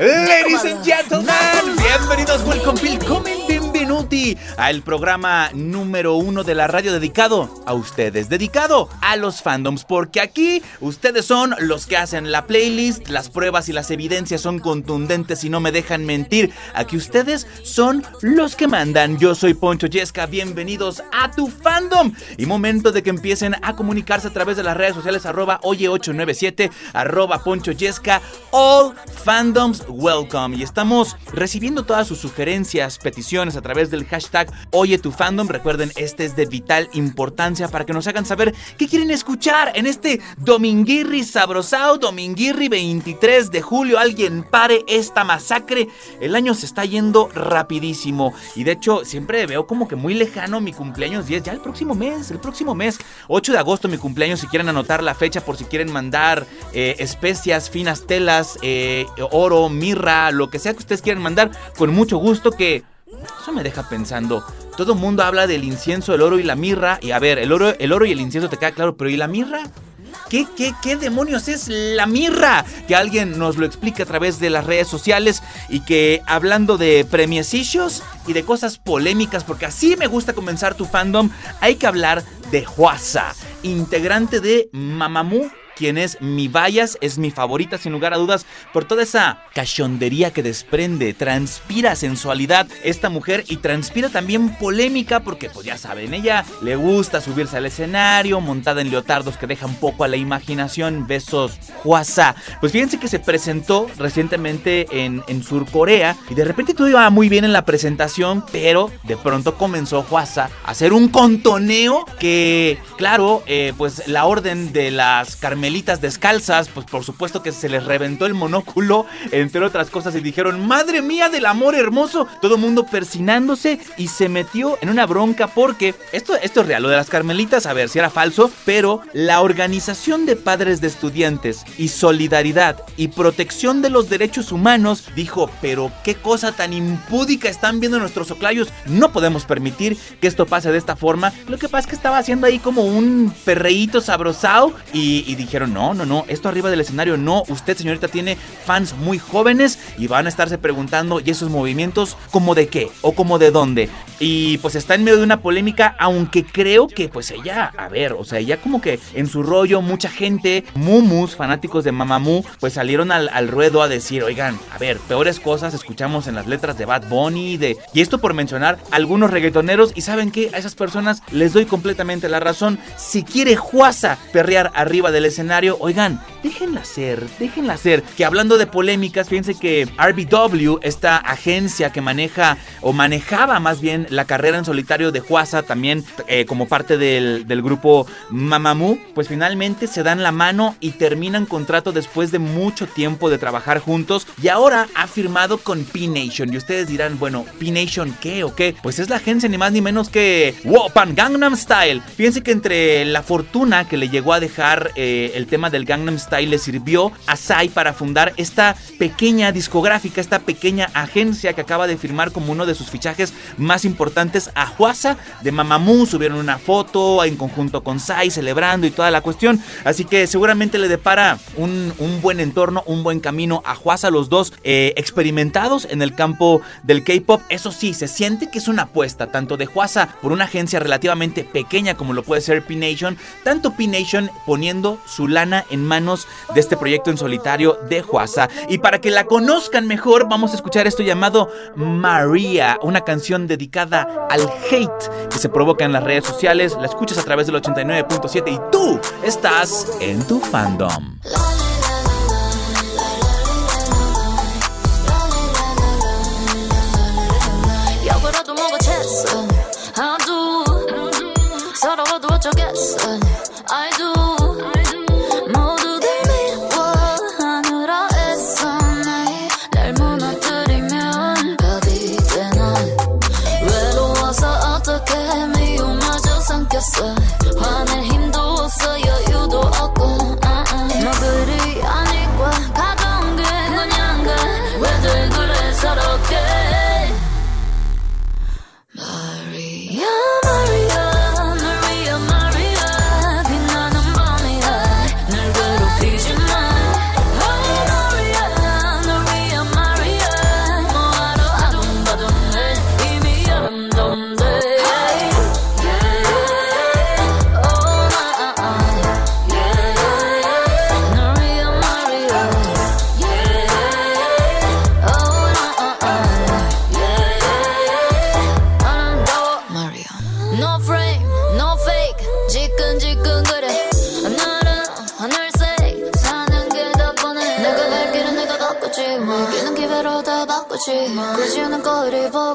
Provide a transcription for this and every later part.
Ladies and gentlemen, bienvenidos, welcome, welcome, al programa número uno de la radio dedicado a ustedes, dedicado a los fandoms, porque aquí ustedes son los que hacen la playlist, las pruebas y las evidencias son contundentes y no me dejan mentir. Aquí ustedes son los que mandan. Yo soy Poncho Yesca, bienvenidos a tu fandom. Y momento de que empiecen a comunicarse a través de las redes sociales arroba oye897, arroba Poncho Yesca, all fandoms welcome. Y estamos recibiendo todas sus sugerencias, peticiones a través del hashtag Oye tu fandom. Recuerden, este es de vital importancia para que nos hagan saber qué quieren escuchar en este Dominguirri Sabrosao, Dominguirri 23 de julio. Alguien pare esta masacre. El año se está yendo rapidísimo y de hecho siempre veo como que muy lejano mi cumpleaños 10, ya el próximo mes, el próximo mes, 8 de agosto mi cumpleaños, si quieren anotar la fecha por si quieren mandar eh, especias, finas telas, eh, oro, mirra, lo que sea que ustedes quieran mandar, con mucho gusto que eso me deja pensando. Todo el mundo habla del incienso, el oro y la mirra. Y a ver, el oro, el oro y el incienso te queda claro, pero ¿y la mirra? ¿Qué, qué, ¿Qué demonios es la mirra? Que alguien nos lo explique a través de las redes sociales y que hablando de premiecillos y de cosas polémicas, porque así me gusta comenzar tu fandom, hay que hablar de Huasa, integrante de Mamamoo quien es mi Vallas, es mi favorita sin lugar a dudas por toda esa cachondería que desprende, transpira sensualidad esta mujer y transpira también polémica porque pues ya saben, ella le gusta subirse al escenario montada en leotardos que deja un poco a la imaginación, besos Huasa. Pues fíjense que se presentó recientemente en, en Sur Corea y de repente todo iba muy bien en la presentación, pero de pronto comenzó Huasa a hacer un contoneo que, claro, eh, pues la orden de las carmelitas descalzas, pues por supuesto que se les reventó el monóculo, entre otras cosas, y dijeron, madre mía del amor hermoso, todo mundo persinándose y se metió en una bronca porque esto, esto es real, lo de las carmelitas, a ver si era falso, pero la Organización de Padres de Estudiantes y Solidaridad y Protección de los Derechos Humanos dijo, pero qué cosa tan impúdica están viendo nuestros oclayos, no podemos permitir que esto pase de esta forma, lo que pasa es que estaba haciendo ahí como un perreíto sabrosao y, y dijeron, no, no, no, esto arriba del escenario no, usted señorita tiene fans muy jóvenes y van a estarse preguntando, ¿y esos movimientos como de qué? ¿O como de dónde? Y pues está en medio de una polémica, aunque creo que pues ella, a ver, o sea, ella como que en su rollo, mucha gente, mumus, fanáticos de Mamamoo, pues salieron al, ruedo a decir, oigan, a ver, peores cosas escuchamos en las letras de Bad Bunny, de... Y esto por mencionar algunos reggaetoneros, y ¿saben qué? A esas personas les doy completamente la razón. Si quiere Juasa perrear arriba del escenario, oigan, déjenla ser, déjenla ser. Que hablando de polémicas, fíjense que RBW, esta agencia que maneja o manejaba más bien la carrera en solitario de Juasa, también eh, como parte del, grupo Mamamoo, pues finalmente se dan la mano y terminan contrato después de mucho tiempo de trabajar juntos y ahora ha firmado con P-Nation. Y ustedes dirán, bueno, ¿P-Nation qué o qué? Pues es la agencia ni más ni menos que Wopan Gangnam Style. Fíjense que entre la fortuna que le llegó a dejar eh, el tema del Gangnam Style le sirvió a Psy para fundar esta pequeña discográfica, esta pequeña agencia que acaba de firmar como uno de sus fichajes más importantes a Huasa de Mamamoo. Subieron una foto en conjunto con Psy celebrando y toda la cuestión. Así que seguramente le depara un, un buen entorno, un buen camino a Huasa, los dos eh, experimentados en el campo del K-pop. Eso sí, se siente que es una apuesta tanto de Huasa por una agencia relativamente pequeña como lo puede ser P-Nation, tanto P-Nation poniendo su lana en manos de este proyecto en solitario de Juasa. Y para que la conozcan mejor, vamos a escuchar esto llamado María, una canción dedicada al hate que se provoca en las redes sociales. La escuchas a través del 89.7 y tú estás en tu fandom.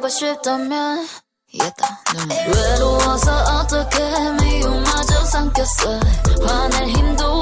싶다면 이겼다 외로워서 어떻게 미움마저 삼켰어. 화낼 힘도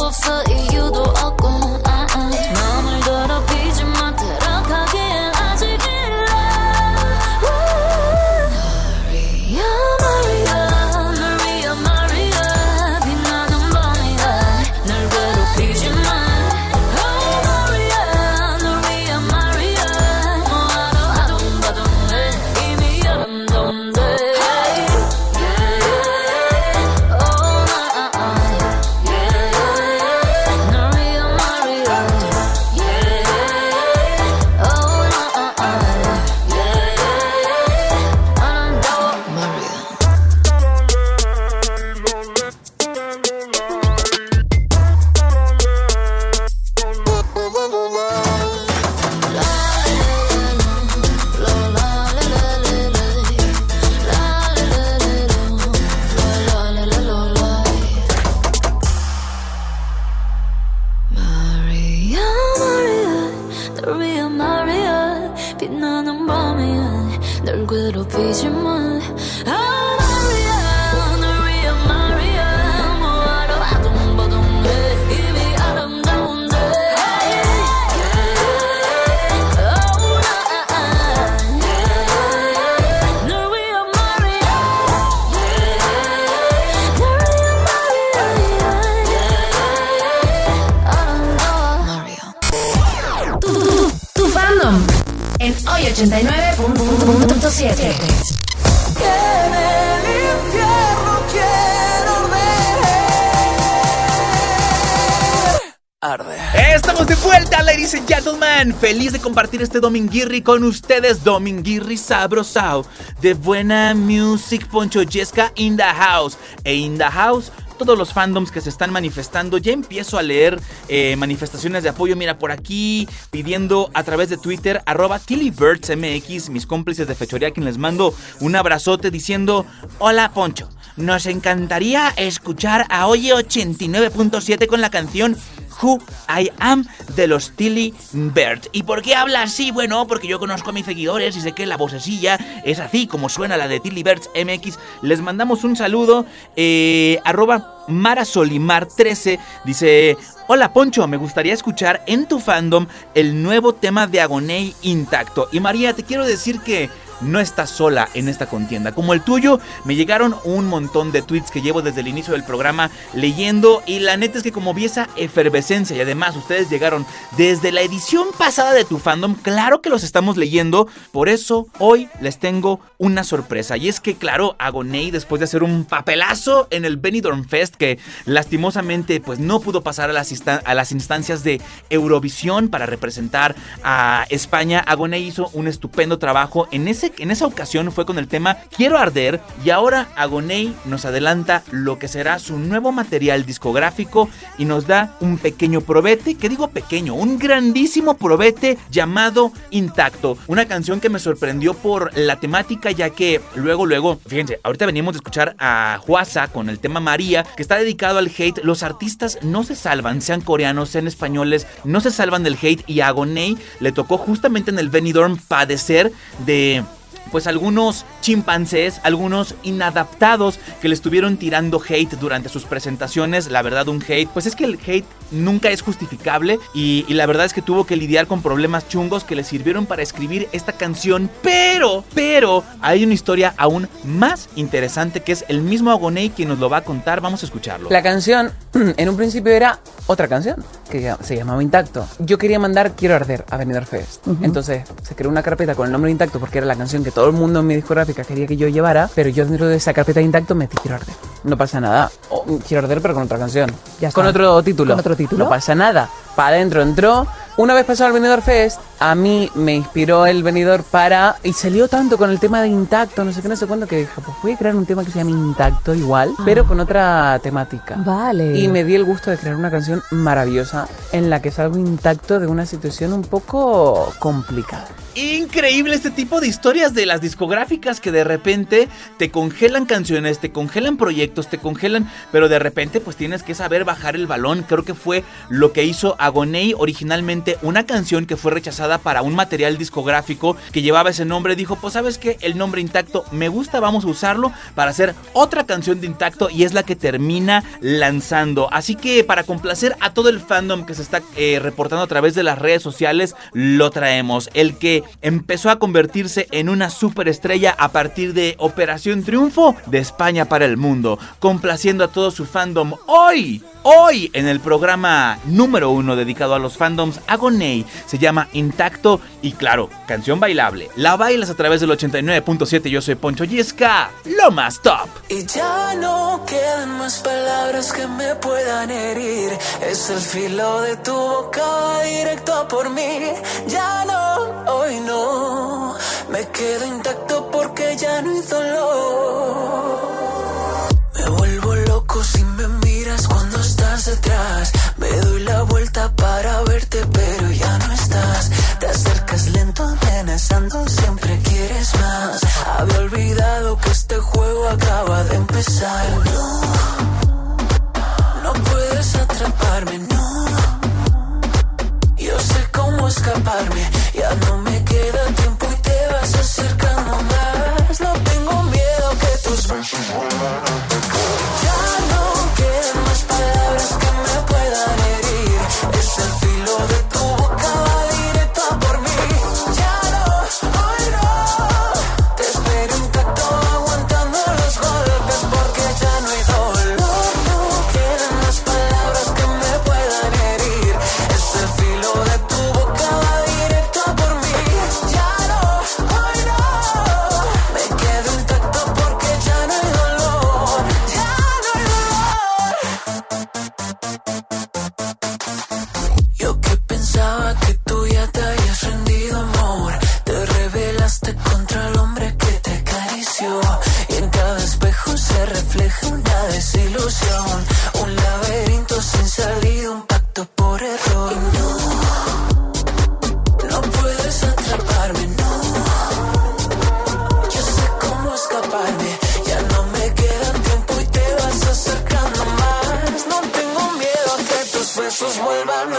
널 위한 Maria, 빛나는 밤이야, 널 괴롭히지만. 89.7. Que en el infierno quiero ver. Estamos de vuelta, ladies and gentlemen. Feliz de compartir este Dominguirri con ustedes. Dominguirri sabrosao. De buena music, Poncho Yesca in the house. E in the house. Todos los fandoms que se están manifestando, ya empiezo a leer eh, manifestaciones de apoyo. Mira, por aquí pidiendo a través de Twitter, arroba MX, mis cómplices de fechoría, quien les mando un abrazote diciendo: Hola Poncho, nos encantaría escuchar a Oye 89.7 con la canción Who I Am de los Tilly Bird. ¿Y por qué habla así? Bueno, porque yo conozco a mis seguidores y sé que la vocecilla es así como suena la de Tilly Birds MX. Les mandamos un saludo. Eh, arroba Mara Solimar 13 dice: Hola Poncho, me gustaría escuchar en tu fandom el nuevo tema de Agoney intacto. Y María, te quiero decir que no estás sola en esta contienda. Como el tuyo, me llegaron un montón de tweets que llevo desde el inicio del programa leyendo y la neta es que como vi esa efervescencia y además ustedes llegaron desde la edición pasada de tu fandom, claro que los estamos leyendo, por eso hoy les tengo una sorpresa y es que claro, Agoney después de hacer un papelazo en el Benidorm Fest que lastimosamente pues no pudo pasar a las, a las instancias de Eurovisión para representar a España, Agoney hizo un estupendo trabajo en ese ese, en esa ocasión fue con el tema Quiero Arder y ahora Agoney nos adelanta lo que será su nuevo material discográfico y nos da un pequeño probete, que digo pequeño, un grandísimo probete llamado Intacto. Una canción que me sorprendió por la temática ya que luego, luego, fíjense, ahorita venimos de escuchar a Juasa con el tema María, que está dedicado al hate. Los artistas no se salvan, sean coreanos, sean españoles, no se salvan del hate y a Agoney le tocó justamente en el Benidorm padecer de pues algunos chimpancés, algunos inadaptados que le estuvieron tirando hate durante sus presentaciones. La verdad, un hate, pues es que el hate nunca es justificable y, y la verdad es que tuvo que lidiar con problemas chungos que le sirvieron para escribir esta canción. Pero, pero, hay una historia aún más interesante que es el mismo Agoney quien nos lo va a contar. Vamos a escucharlo. La canción en un principio era otra canción que se llamaba Intacto. Yo quería mandar Quiero Arder a Benidorm Fest. Entonces se creó una carpeta con el nombre de Intacto porque era la canción que todo el mundo en mi discográfica quería que yo llevara, pero yo dentro de esa carpeta de Intacto metí Quiero Arder. No pasa nada. O, Quiero Arder pero con otra canción. Ya con está. otro título. ¿Con otro título? No pasa nada. Para adentro entró. Una vez pasado el Benidorm Fest, a mí me inspiró el Benidorm para... Y salió tanto con el tema de Intacto, no sé qué, no sé cuándo, que dije, pues voy a crear un tema que se llame Intacto igual, pero con otra temática. Vale. Y me di el gusto de crear una canción maravillosa en la que salgo intacto de una situación un poco complicada. Increíble este tipo de historias de las discográficas que de repente te congelan canciones, te congelan proyectos, te congelan, pero de repente pues tienes que saber bajar el balón. Creo que fue lo que hizo Agoney originalmente, una canción que fue rechazada para un material discográfico que llevaba ese nombre. Dijo, pues sabes que el nombre intacto me gusta, vamos a usarlo para hacer otra canción de intacto y es la que termina lanzando. Así que para complacer a todo el fandom que se está eh, reportando a través de las redes sociales, lo traemos. El que empezó a convertirse en una superestrella a partir de Operación Triunfo de España para el mundo, complaciendo a todo su fandom hoy. Hoy en el programa número uno dedicado a los fandoms, Agoney se llama Intacto y claro, canción bailable. La bailas a través del 89.7. Yo soy Poncho Yesca, lo más top. Y ya no quedan más palabras que me puedan herir. Es el filo de tu boca directo por mí. Ya no, hoy no. Me quedo intacto porque ya no hay dolor. Me vuelvo loco si me acaba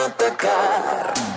atacar.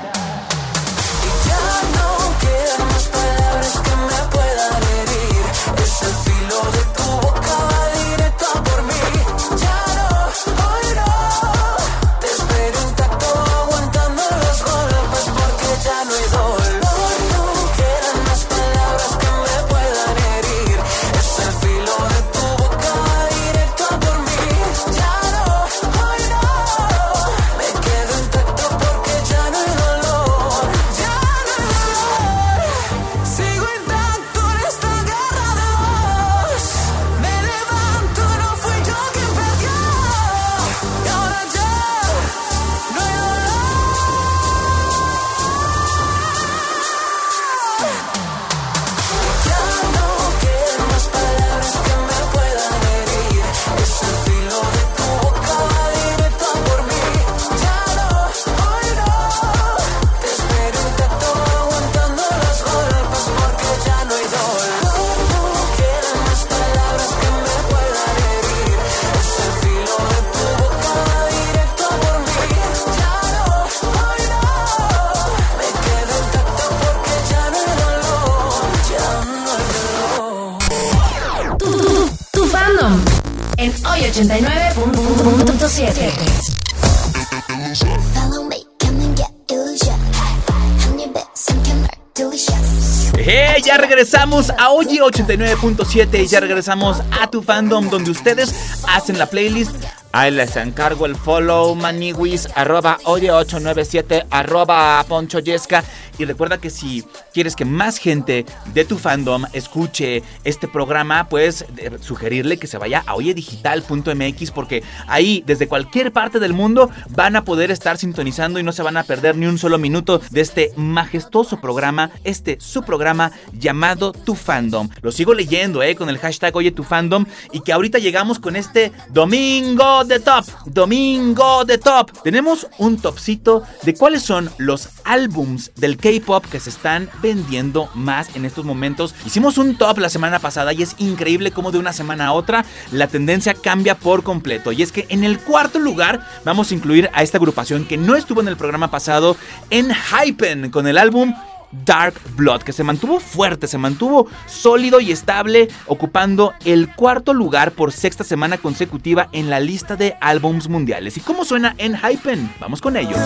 ¡Eh! Ya regresamos a Oye 89.7 y ya regresamos a tu fandom donde ustedes hacen la playlist Ahí les encargo el follow maniwis arroba oye897 arroba ponchoyesca y recuerda que si quieres que más gente de tu fandom escuche este programa, puedes eh, sugerirle que se vaya a oyedigital.mx porque ahí desde cualquier parte del mundo van a poder estar sintonizando y no se van a perder ni un solo minuto de este majestuoso programa, este su programa llamado Tu Fandom. Lo sigo leyendo eh, con el hashtag Oye Tu Fandom y que ahorita llegamos con este domingo de top, domingo de top. Tenemos un topcito de cuáles son los álbums del que K-pop que se están vendiendo más en estos momentos. Hicimos un top la semana pasada y es increíble cómo de una semana a otra la tendencia cambia por completo. Y es que en el cuarto lugar vamos a incluir a esta agrupación que no estuvo en el programa pasado en Hypen con el álbum Dark Blood, que se mantuvo fuerte, se mantuvo sólido y estable, ocupando el cuarto lugar por sexta semana consecutiva en la lista de álbums mundiales. ¿Y cómo suena en Hypen? Vamos con ellos.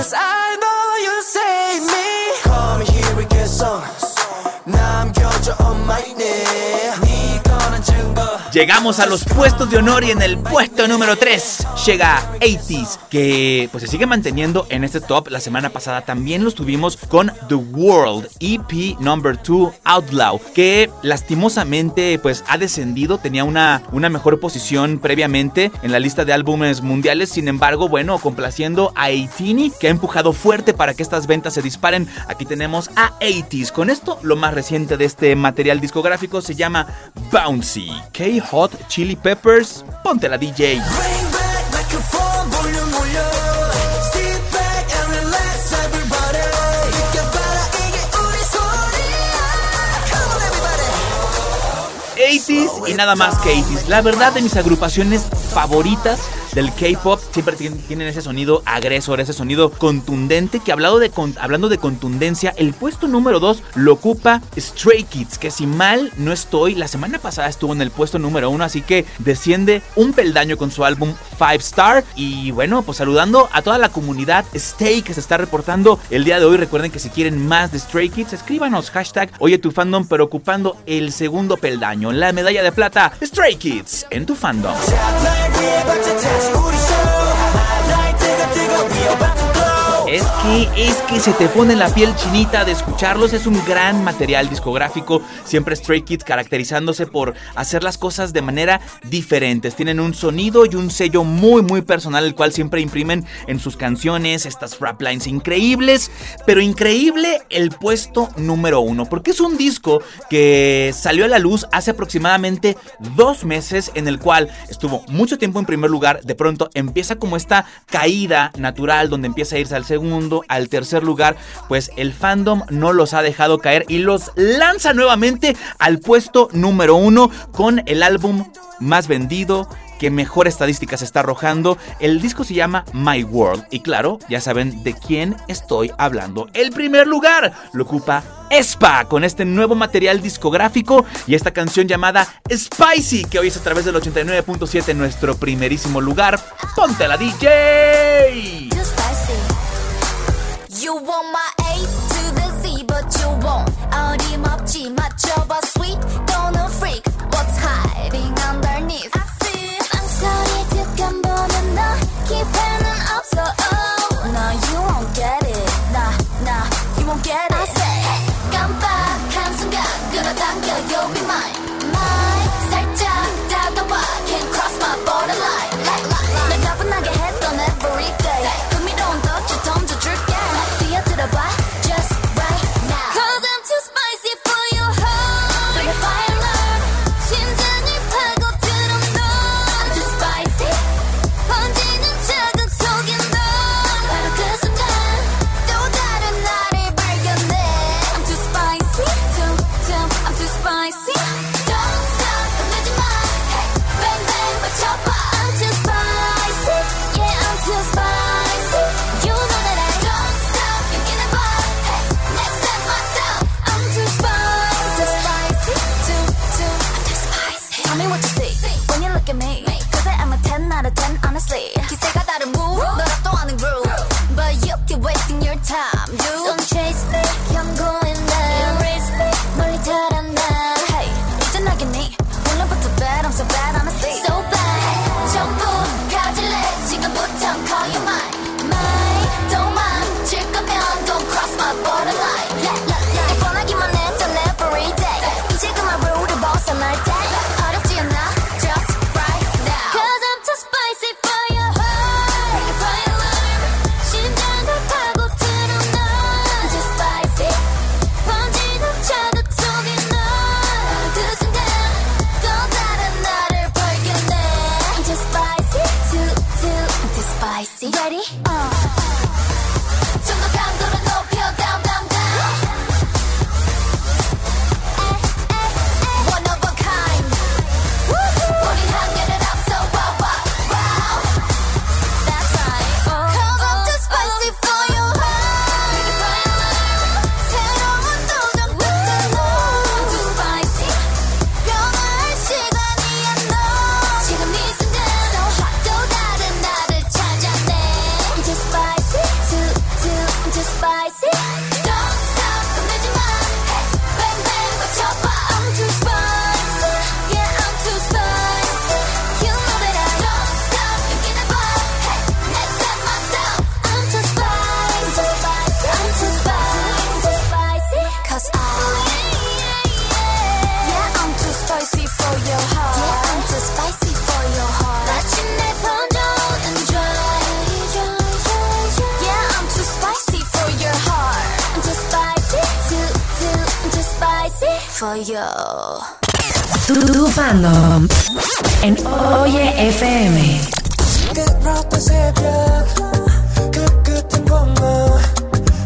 Llegamos a los puestos de honor y en el puesto número 3 llega 80s, que pues se sigue manteniendo en este top. La semana pasada también los tuvimos con The World EP number 2 Outlaw, que lastimosamente pues ha descendido, tenía una, una mejor posición previamente en la lista de álbumes mundiales. Sin embargo, bueno, complaciendo a 18 que ha empujado fuerte para que estas ventas se disparen. Aquí tenemos a 80s. Con esto, lo más reciente de este material discográfico se llama K-Hot Chili Peppers. Ponte la DJ. y nada más que 80 La verdad de mis agrupaciones favoritas del K-pop siempre tienen ese sonido agresor, ese sonido contundente que hablando de, hablando de contundencia, el puesto número 2 lo ocupa Stray Kids, que si mal no estoy, la semana pasada estuvo en el puesto número 1, así que desciende un peldaño con su álbum Five Star y bueno, pues saludando a toda la comunidad Stay que se está reportando el día de hoy. Recuerden que si quieren más de Stray Kids, escríbanos hashtag Oye tu fandom, pero ocupando el segundo peldaño, la medalla de plata Stray Kids en tu fandom. 다시 우리 show. Like, tickle, tickle, we about to Es que, es que se te pone la piel chinita de escucharlos. Es un gran material discográfico. Siempre Stray Kids caracterizándose por hacer las cosas de manera diferentes. Tienen un sonido y un sello muy, muy personal, el cual siempre imprimen en sus canciones. Estas rap lines increíbles. Pero increíble el puesto número uno. Porque es un disco que salió a la luz hace aproximadamente dos meses. En el cual estuvo mucho tiempo en primer lugar. De pronto empieza como esta caída natural donde empieza a irse al segundo al tercer lugar, pues el fandom no los ha dejado caer y los lanza nuevamente al puesto número uno con el álbum más vendido, que mejor estadísticas está arrojando. El disco se llama My World y claro, ya saben de quién estoy hablando. El primer lugar lo ocupa Espa con este nuevo material discográfico y esta canción llamada Spicy que hoy es a través del 89.7 nuestro primerísimo lugar. Ponte la DJ. You want my A to the Z, but you won't. 어림없지 맞춰봐, sweet. Don't know freak. What's hiding underneath? I see. 망설이 득한 보는 너. 기회는 없어. Oh, no, you won't get it. Nah, nah, you won't get it. I see. for you. Tu, tu fandom en Oye FM. 끝부터 새벽 그 끝은 건너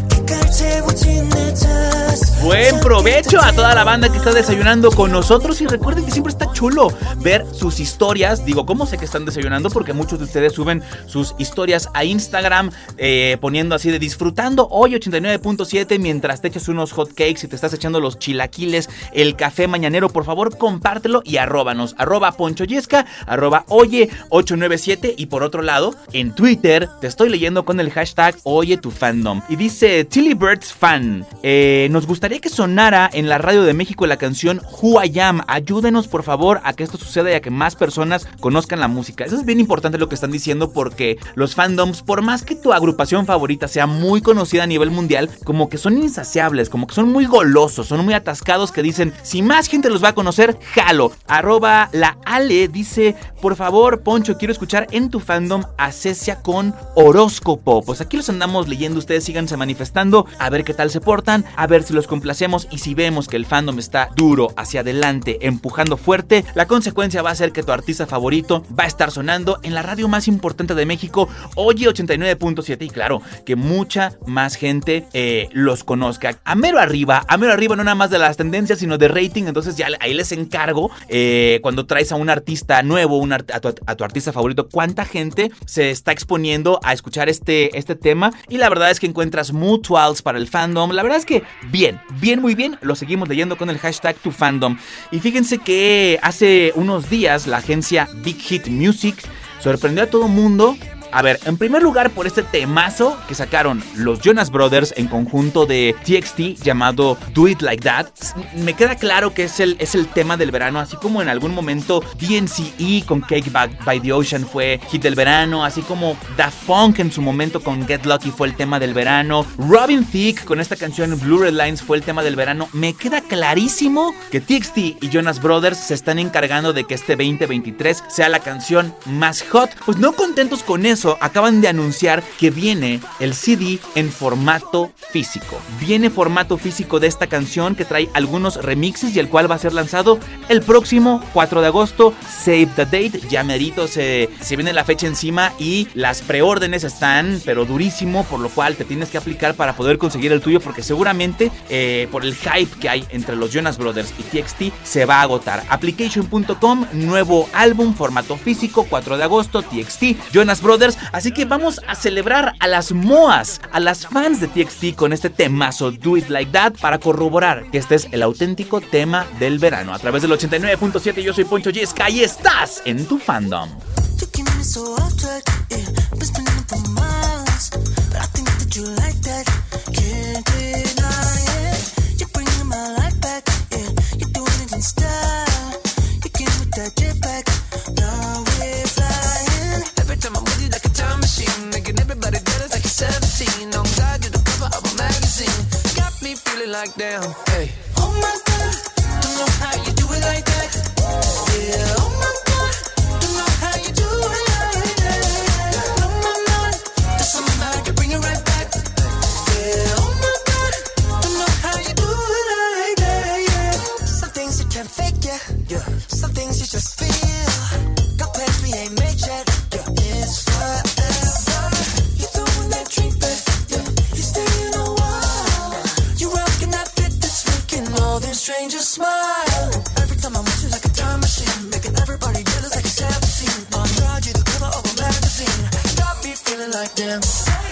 깨끗 채워진 내 자세 Buen provecho a toda la banda que está desayunando con nosotros y recuerden que siempre está chulo ver sus historias. Digo, ¿cómo sé que están desayunando? Porque muchos de ustedes suben sus historias a Instagram eh, poniendo así de disfrutando hoy 89.7 mientras te echas unos hot cakes y te estás echando los chilaquiles, el café mañanero. Por favor, compártelo y arróbanos. Arroba ponchoyesca, arroba oye 897 y por otro lado, en Twitter te estoy leyendo con el hashtag oye tu fandom. Y dice Tilly Birds fan, eh, nos gustaría que sonara en la radio de México la canción Who I Am. Ayúdenos por favor a que esto suceda y a que más personas conozcan la música. Eso es bien importante lo que están diciendo porque los fandoms, por más que tu agrupación favorita sea muy conocida a nivel mundial, como que son insaciables, como que son muy golosos, son muy atascados que dicen, si más gente los va a conocer, jalo. Arroba la Ale dice, por favor, Poncho, quiero escuchar en tu fandom a Cecia con horóscopo. Pues aquí los andamos leyendo, ustedes síganse manifestando, a ver qué tal se portan, a ver si los complacemos y si vemos que el fandom está duro hacia adelante, empujando fuerte, la consecuencia va a ser que tu artista favorito va a estar sonando en la radio más importante de México, Oye 89.7 y claro, que mucha más gente eh, los conozca. A mero arriba, a mero arriba no nada más de las tendencias, sino de rating, entonces ya ahí les encargo eh, cuando traes a un artista nuevo, a, tu, artista favorito, cuánta gente se está exponiendo a escuchar este, este tema. Y la verdad es que encuentras mutuals para el fandom, la verdad es que bien, bien, muy bien. Lo seguimos leyendo con el hashtag TuFandom. Y fíjense que hace unos días la agencia Big Hit Music sorprendió a todo mundo a ver, en primer lugar por este temazo que sacaron los Jonas Brothers en conjunto de TXT llamado Do It Like That. Me queda claro que es el, es el tema del verano, así como en algún momento DNCE con Cake Back by the Ocean fue hit del verano, así como Daft Punk en su momento con Get Lucky fue el tema del verano. Robin Thicke con esta canción Blue Red Lines fue el tema del verano. Me queda clarísimo que TXT y Jonas Brothers se están encargando de que este 2023 sea la canción más hot. Pues no contentos con eso acaban de anunciar que viene el CD en formato físico. Viene formato físico de esta canción que trae algunos remixes y el cual va a ser lanzado el próximo 4 de agosto. Save the date, ya merito se, se viene la fecha encima y las preórdenes están pero durísimo, por lo cual te tienes que aplicar para poder conseguir el tuyo porque seguramente eh, por el hype que hay entre los Jonas Brothers y TXT se va a agotar. Application.com, nuevo álbum, formato físico, 4 de agosto, TXT, Jonas Brothers Así que vamos a celebrar a las MOAs, a las fans de TXT con este temazo Do It Like That para corroborar que este es el auténtico tema del verano. A través del 89.7 yo soy Poncho Yesca y estás en tu fandom. Like damn. Hey. goddamn.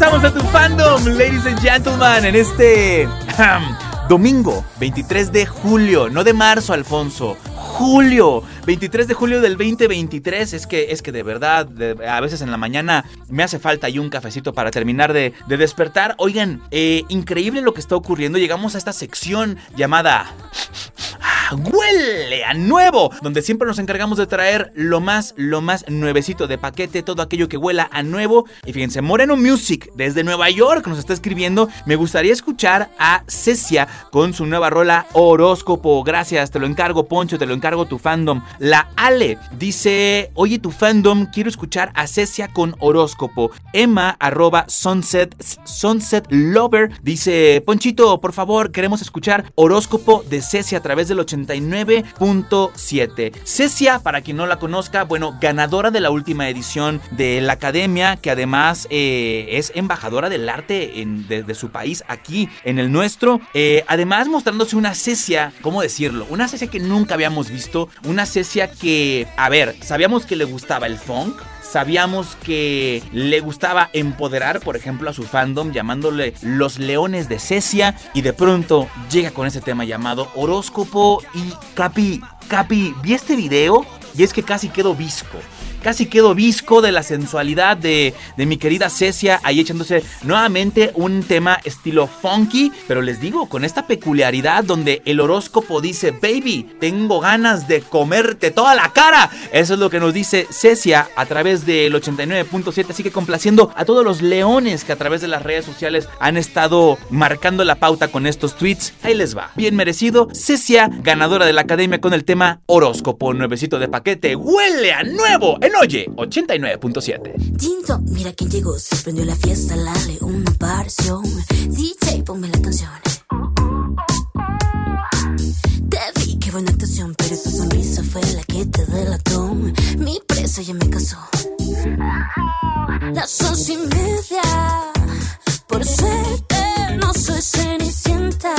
Regresamos a tu fandom, ladies and gentlemen, en este domingo 23 de julio, no de marzo, Alfonso. Julio, 23 de julio del 2023. Es que, es que de verdad, a veces en la mañana me hace falta y un cafecito para terminar de, despertar. Oigan, eh, increíble lo que está ocurriendo. Llegamos a esta sección llamada huele a nuevo, donde siempre nos encargamos de traer lo más, lo más nuevecito de paquete, todo aquello que huela a nuevo. Y fíjense, Moreno Music desde Nueva York nos está escribiendo. Me gustaría escuchar a Cecia con su nueva rola Horóscopo. Gracias, te lo encargo, Poncho, te lo encargo tu fandom. La Ale dice: Oye, tu fandom, quiero escuchar a Cecia con Horóscopo. Emma, arroba Sunset, Sunset Lover, dice: Ponchito, por favor, queremos escuchar Horóscopo de Cecia a través del 80 89.7. Cecia, para quien no la conozca, bueno, ganadora de la última edición de la Academia, que además eh, es embajadora del arte en, de, su país aquí en el nuestro. Eh, además, mostrándose una Cecia, ¿cómo decirlo? Una Cecia que nunca habíamos visto. Una Cecia que, a ver, sabíamos que le gustaba el funk Sabíamos que le gustaba empoderar, por ejemplo, a su fandom llamándole Los Leones de Cecia y de pronto llega con ese tema llamado horóscopo y Capi, Capi, vi este video y es que casi quedo visco. Casi quedo visco de la sensualidad de, de mi querida Cecia ahí echándose nuevamente un tema estilo funky, pero les digo, con esta peculiaridad donde el horóscopo dice, baby, tengo ganas de comerte toda la cara. Eso es lo que nos dice Cecia a través del 89.7, así que complaciendo a todos los leones que a través de las redes sociales han estado marcando la pauta con estos tweets. Ahí les va. Bien merecido. Cecia, ganadora de la academia con el tema horóscopo, nuevecito de paquete, huele a nuevo. Oye 89.7. Tinto, mira quién llegó, se prendió la fiesta, la una apareció. DJ, ponme la canción. Te vi, qué buena actuación, pero esa sonrisa fue la que te delató. Mi presa ya me casó. Las once y media, por suerte no soy cenicienta.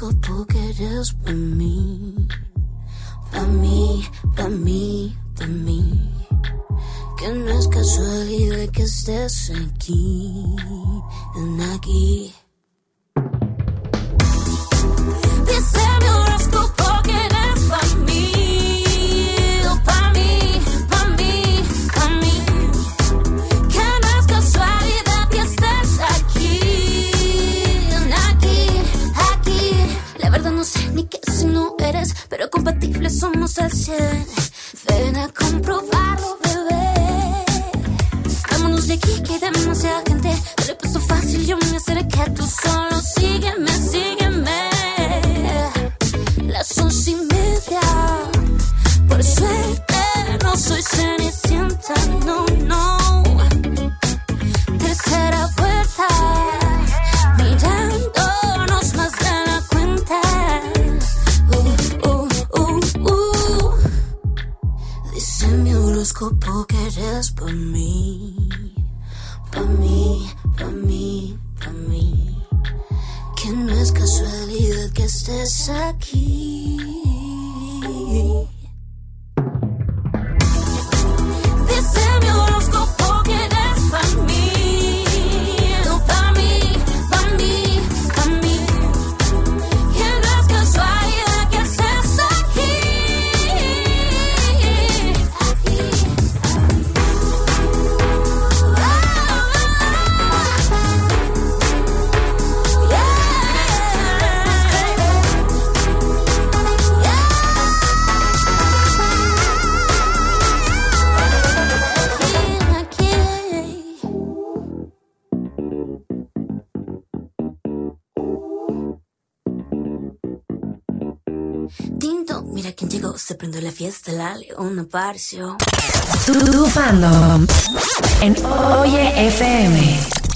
Mi horóscopo que eres para mí, para mí, para mí, para mí. Que no es casualidad que estés aquí, en aquí. Dice pero compatibles somos al 100. Ven a comprobarlo, bebé. Vámonos de aquí, que hay demasiada gente. Te lo paso fácil, yo me acerqué, tú solo sígueme, sígueme. Las once y media, por suerte no soy cenicienta, no, no. Tercera vuelta, horóscopo que eres para mí, para mí, para mí, para mí. Que no es casualidad que estés aquí. Se prendió la fiesta, la leona apareció. Tu, fandom en Oye FM.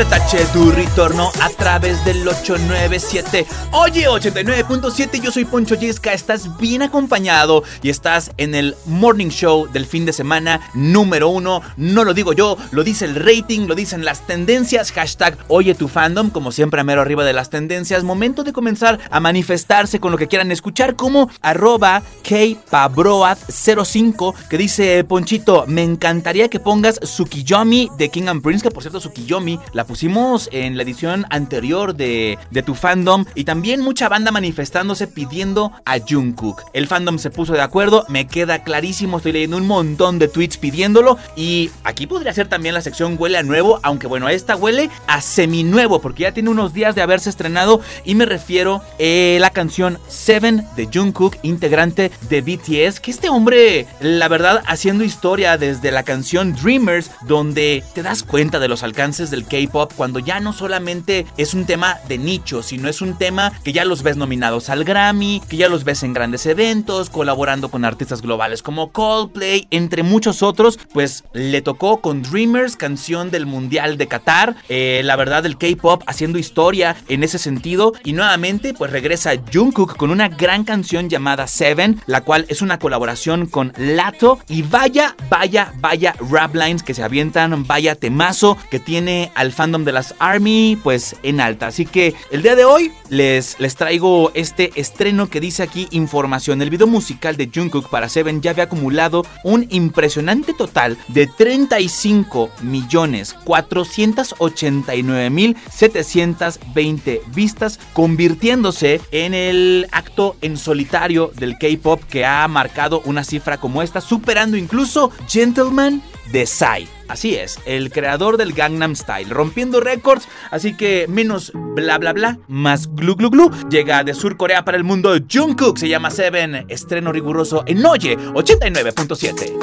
Retache tu retorno a través del 897. Oye, 89.7, yo soy Poncho Yesca, estás bien acompañado y estás en el Morning Show del fin de semana número uno. No lo digo yo, lo dice el rating, lo dicen las tendencias. Hashtag Oye tu fandom, como siempre a mero arriba de las tendencias. Momento de comenzar a manifestarse con lo que quieran escuchar, como arroba kpabroad05, que dice Ponchito, me encantaría que pongas Sukiyomi de King and Prince, que por cierto Sukiyomi la pusimos en la edición anterior de, de tu fandom y también mucha banda manifestándose pidiendo a Jungkook. El fandom se puso de acuerdo, me queda clarísimo, estoy leyendo un montón de tweets pidiéndolo y aquí podría ser también la sección huele a nuevo, aunque bueno, esta huele a semi-nuevo porque ya tiene unos días de haberse estrenado y me refiero a eh, la canción Seven de Jungkook, integrante de BTS, que este hombre, la verdad, haciendo historia desde la canción Dreamers, donde te das cuenta de los alcances del K-pop cuando ya no solamente es un tema de nicho, sino es un tema que ya los ves nominados al Grammy, que ya los ves en grandes eventos, colaborando con artistas globales como Coldplay, entre muchos otros, pues le tocó con Dreamers, canción del Mundial de Qatar, eh, la verdad el K-pop haciendo historia en ese sentido y nuevamente pues regresa Jungkook con una gran canción llamada Seven, la cual es una colaboración con Lato y vaya, vaya, vaya rap lines que se avientan, vaya temazo que tiene al fandom de las ARMY pues en alta. Así que el día de hoy les, les traigo este estreno que dice aquí información. El video musical de Jungkook para Seven ya había acumulado un impresionante total de 35 millones 489 mil 720 vistas, convirtiéndose en el acto en solitario del K-pop que ha marcado una cifra como esta, superando incluso Gentleman de Psy. Así es, el creador del Gangnam Style, rompiendo récords, así que menos bla bla bla, más glu glu glu. Llega de Sur Corea para el mundo Jungkook, se llama Seven, estreno riguroso en Oye 89.7.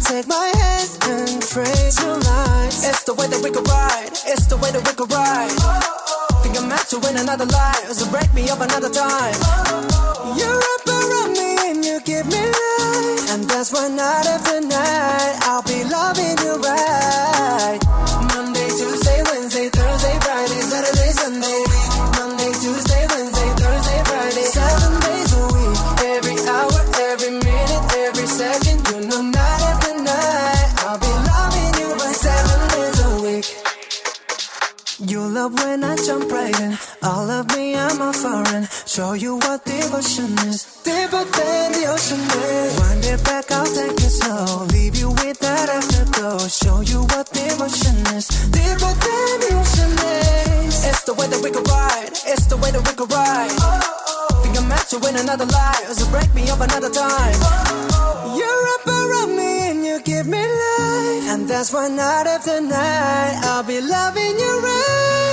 take my hands and your lies. It's the way that we could ride. It's the way that we could ride. Think I'm meant to win another life, so break me up another time. You wrap around me and you give me life, and that's why night after night I'll be loving you right. Monday, Tuesday, Wednesday, Thursday, Friday, Saturday, Sunday. You love when I jump right in. All of me, I'm a foreign. Show you what devotion is. Deeper than the ocean is. Wind it back, I'll take it slow. Leave you with that afterglow. Show you what devotion is. Deeper than the ocean is. It's the way that we could ride. It's the way that we could ride. Oh. Think I'm meant to win another life. So break me up another time. Oh. You're up around me and you give me life. And that's why night after night I'll be loving you right.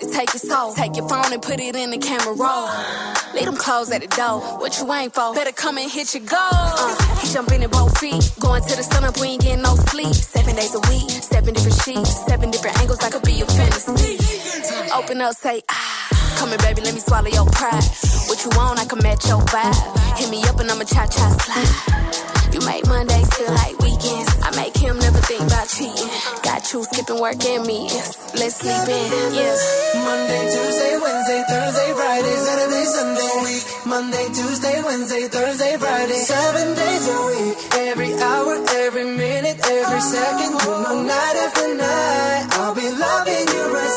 To take your soul. Take your phone and put it in the camera roll. Leave them clothes at the door. What you ain't for? Better come and hit your goal. Uh, jumping in both feet. Going to the sun up, we ain't getting no sleep. Seven days a week, seven different sheets, seven different angles. I could be your fantasy. Open up, say ah. Come here, baby, let me swallow your pride. What you want, I can match your vibe. Hit me up and I'ma cha cha slide. You make Mondays feel like weekends. I make him never think about cheating. Got you skipping work and meetings. Let's sleep in, yeah. Monday, Tuesday, Wednesday, Thursday, Friday, Saturday, Sunday. Week. Monday, Tuesday, Wednesday, Thursday, Friday. Seven days a week. Every hour, every minute, every second. You know, night after night. I'll be loving you right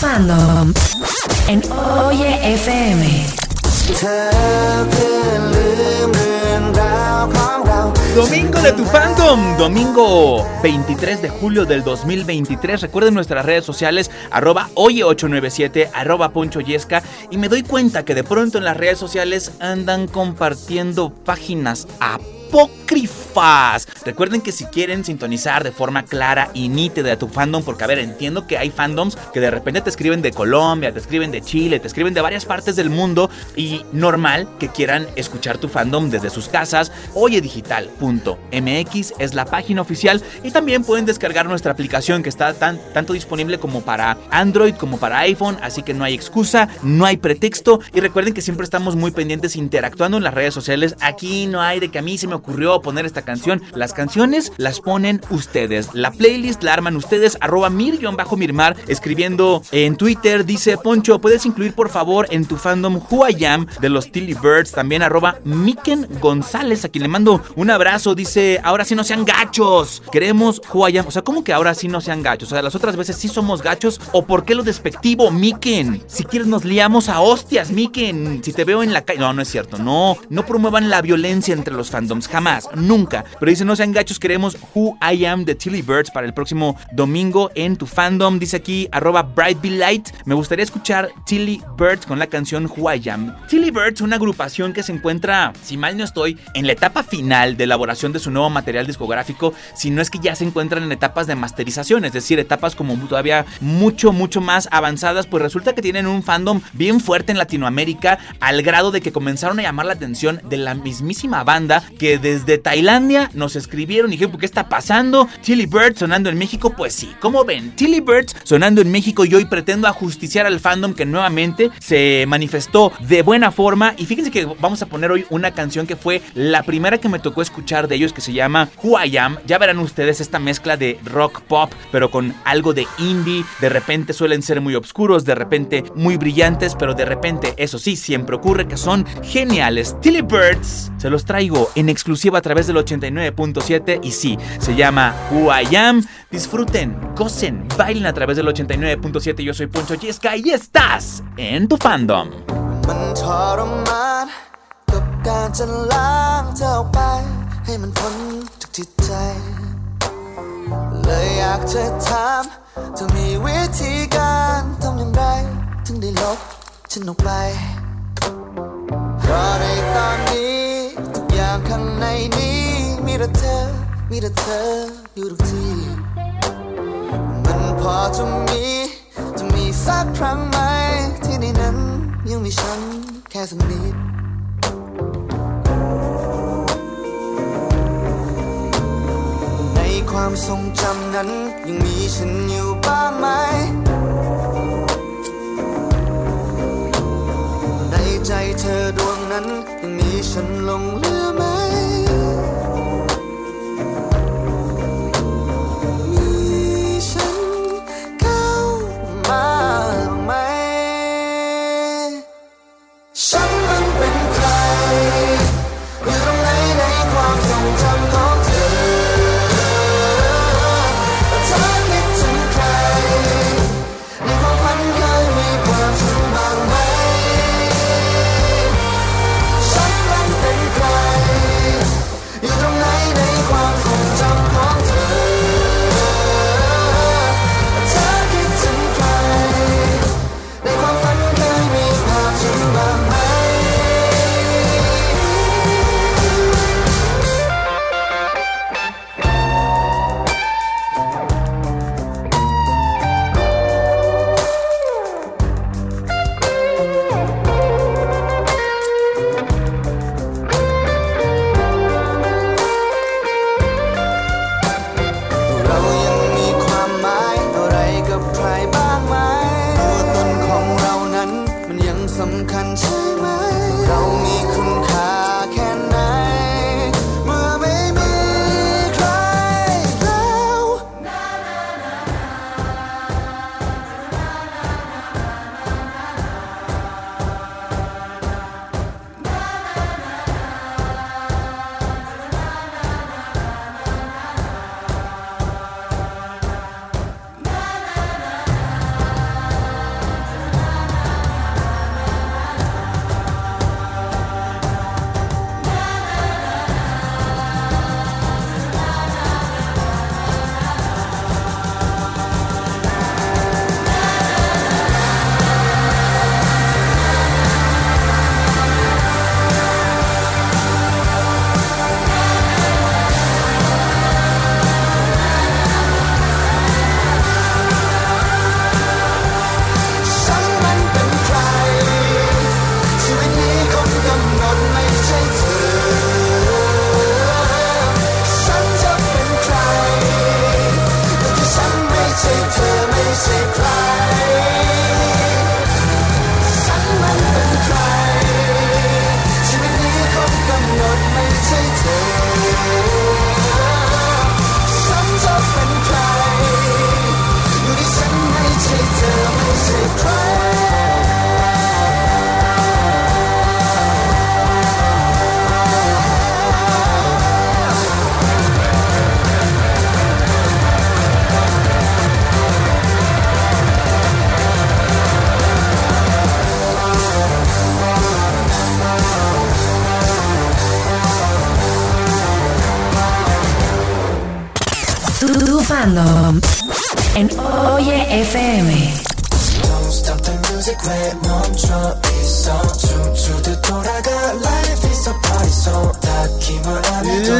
Fandom en Oye FM. Domingo de tu fandom, domingo 23 de julio del 2023. Recuerden nuestras redes sociales, arroba oye897, arroba ponchoyesca. Y me doy cuenta que de pronto en las redes sociales andan compartiendo páginas app apócrifas. Recuerden que si quieren sintonizar de forma clara y nítida a tu fandom, porque a ver, entiendo que hay fandoms que de repente te escriben de Colombia, te escriben de Chile, te escriben de varias partes del mundo y normal que quieran escuchar tu fandom desde sus casas. Oyedigital.mx es la página oficial y también pueden descargar nuestra aplicación que está tan, tanto disponible como para Android como para iPhone, así que no hay excusa, no hay pretexto y recuerden que siempre estamos muy pendientes interactuando en las redes sociales. Aquí no hay de que a mí se me ocurrió poner esta canción. Las canciones las ponen ustedes. La playlist la arman ustedes. Arroba mir-mirmar. Escribiendo en Twitter. Dice Poncho, ¿puedes incluir por favor en tu fandom Who I Am de los Tilly Birds? También arroba Miken González, a quien le mando un abrazo. Dice, ahora sí no sean gachos. Queremos Who I Am. O sea, ¿cómo que ahora sí no sean gachos? O sea, las otras veces sí somos gachos. ¿O por qué lo despectivo, Miken? Si quieres nos liamos a hostias, Miken. Si te veo en la calle... No, no es cierto. No, no promuevan la violencia entre los fandoms. Jamás, nunca. Pero dice, no sean gachos, queremos Who I Am de Tilly Birds para el próximo domingo en tu fandom. Dice aquí, arroba Bright Light. Me gustaría escuchar Tilly Birds con la canción Who I Am. Tilly Birds, una agrupación que se encuentra, si mal no estoy, en la etapa final de elaboración de su nuevo material discográfico, si no es que ya se encuentran en etapas de masterización, es decir, etapas como todavía mucho, mucho más avanzadas, pues resulta que tienen un fandom bien fuerte en Latinoamérica, al grado de que comenzaron a llamar la atención de la mismísima banda que desde Tailandia nos escribieron y dijeron, ¿qué está pasando? Tilly Birds sonando en México, pues sí, como ven, Tilly Birds sonando en México y hoy pretendo ajusticiar al fandom que nuevamente se manifestó de buena forma y fíjense que vamos a poner hoy una canción que fue la primera que me tocó escuchar de ellos que se llama Who I Am. Ya verán ustedes esta mezcla de rock pop, pero con algo de indie. De repente suelen ser muy oscuros, de repente muy brillantes, pero de repente, eso sí, siempre ocurre que son geniales. Tilly Birds se los traigo en exclusiva a través del 89.7 y sí, se llama Who I Am. Disfruten, gocen, bailen a través del 89.7. Yo soy Poncho Yesca y estás en tu fandom. มันทรมานกับการจะล้างเธอออกไป ให้มันพ้นจากจิตใจ เลยอยากจะถามจะมีวิธีการทำอย่างไร ถึงได้ลบฉันออกไป เพราะในตอนนี้ ทุกอย่าง ข้างในนี้ มีแต่เธอ มีแต่เธออยู่ทุกที่มันพอจะมี จะมีสักครั้งไหม ที่ในนั้นยังมีฉันแค่สักนิดในความทรงจำนั้น ยังมีฉันอยู่บ้างไหม ในใจเธอดวงนั้น ยังมีฉันหลงเหลือ Random en Oye FM.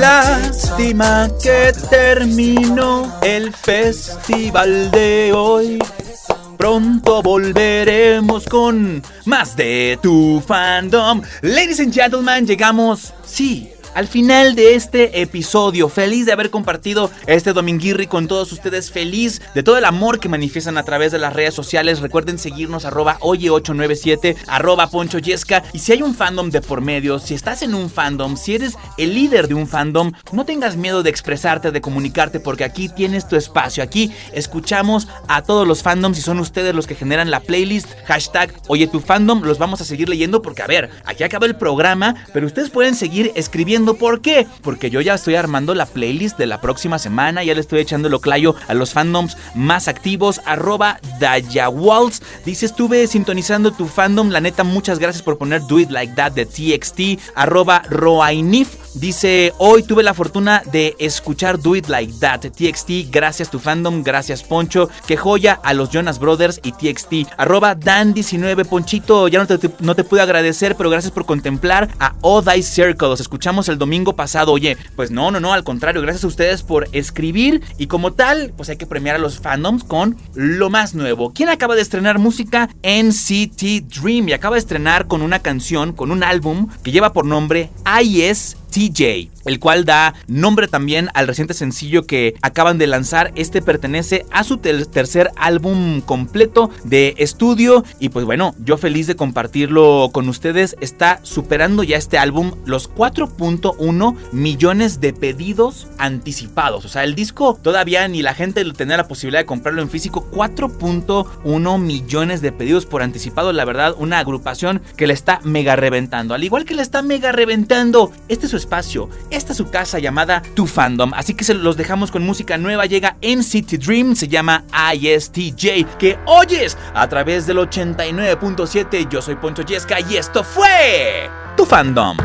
Lástima que terminó el festival de hoy. Pronto volveremos con más de tu fandom. Ladies and gentlemen, llegamos, sí, al final de este episodio. Feliz de haber compartido este dominguirri con todos ustedes. Feliz de todo el amor que manifiestan a través de las redes sociales. Recuerden seguirnos arroba oye897, arroba poncho. Y si hay un fandom de por medio, si estás en un fandom, si eres el líder de un fandom, no tengas miedo de expresarte, de comunicarte, porque aquí tienes tu espacio. Aquí escuchamos a todos los fandoms y son ustedes los que generan la playlist. Hashtag oye tu fandom. Los vamos a seguir leyendo porque, a ver, aquí acaba el programa, pero ustedes pueden seguir escribiendo. ¿Por qué? Porque yo ya estoy armando la playlist de la próxima semana. Ya le estoy echando lo clayo a los fandoms más activos. Arroba Dayawalls. Dice, estuve sintonizando tu fandom. La neta, muchas gracias por poner Do It Like That de TXT. Arroba Roainif. Dice, hoy tuve la fortuna de escuchar Do It Like That, TXT, gracias tu fandom, gracias Poncho, que joya a los Jonas Brothers y TXT, arroba Dan19, Ponchito, ya no te, no te pude agradecer, pero gracias por contemplar a All Thy Circle, los escuchamos el domingo pasado, oye, pues no, no, no, al contrario, gracias a ustedes por escribir y como tal, pues hay que premiar a los fandoms con lo más nuevo. ¿Quién acaba de estrenar música? NCT Dream y acaba de estrenar con una canción, con un álbum que lleva por nombre IS TJ, el cual da nombre también al reciente sencillo que acaban de lanzar. Este pertenece a su ter tercer álbum completo de estudio y pues bueno, yo feliz de compartirlo con ustedes. Está superando ya este álbum los 4.1 millones de pedidos anticipados. O sea, el disco todavía ni la gente tenía la posibilidad de comprarlo en físico. 4.1 millones de pedidos por anticipado. La verdad, una agrupación que le está mega reventando. Al igual que le está mega reventando, este es su espacio. Esta es su casa llamada Tu Fandom. Así que se los dejamos con música nueva. Llega en City Dream, se llama ISTJ. Que oyes a través del 89.7. Yo soy Poncho Yesca y esto fue Tu Fandom.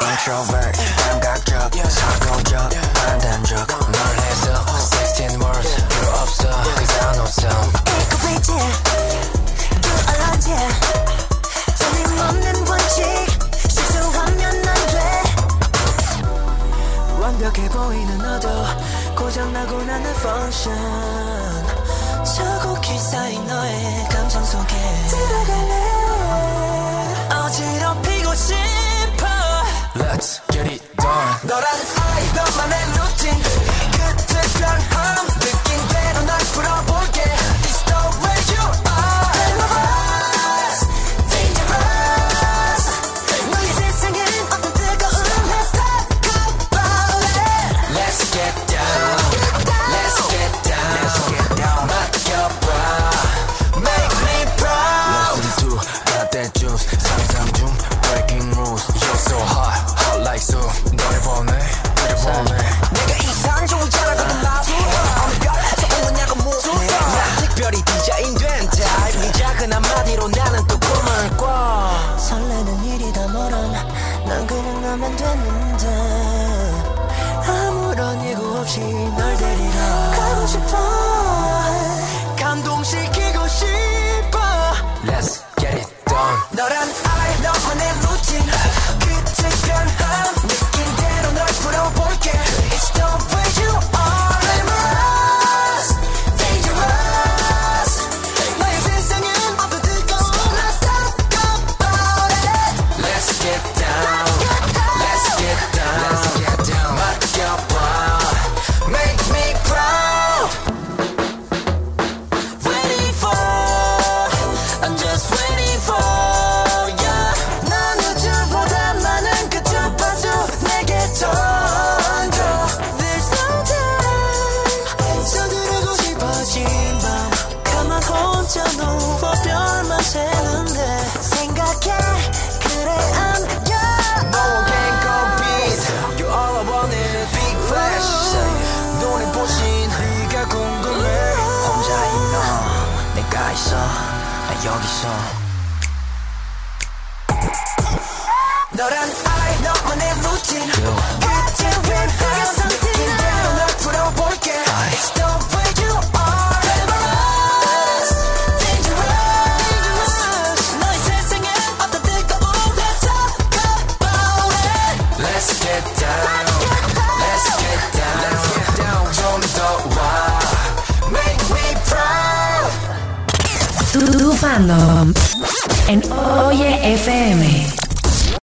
Introvert 감각적 사고적 판단적 널 해서 16 words 필요 없어 그 단어 없어 완벽해 보이는 너도 고장나고 나는 function. 저곡히 쌓인 너의 감정 속에 들어갈래. 어지럽히고 싶어. Let's get it done. 너란 아이 너만의 루틴 끝에 변함 느낀 대로 날 풀어볼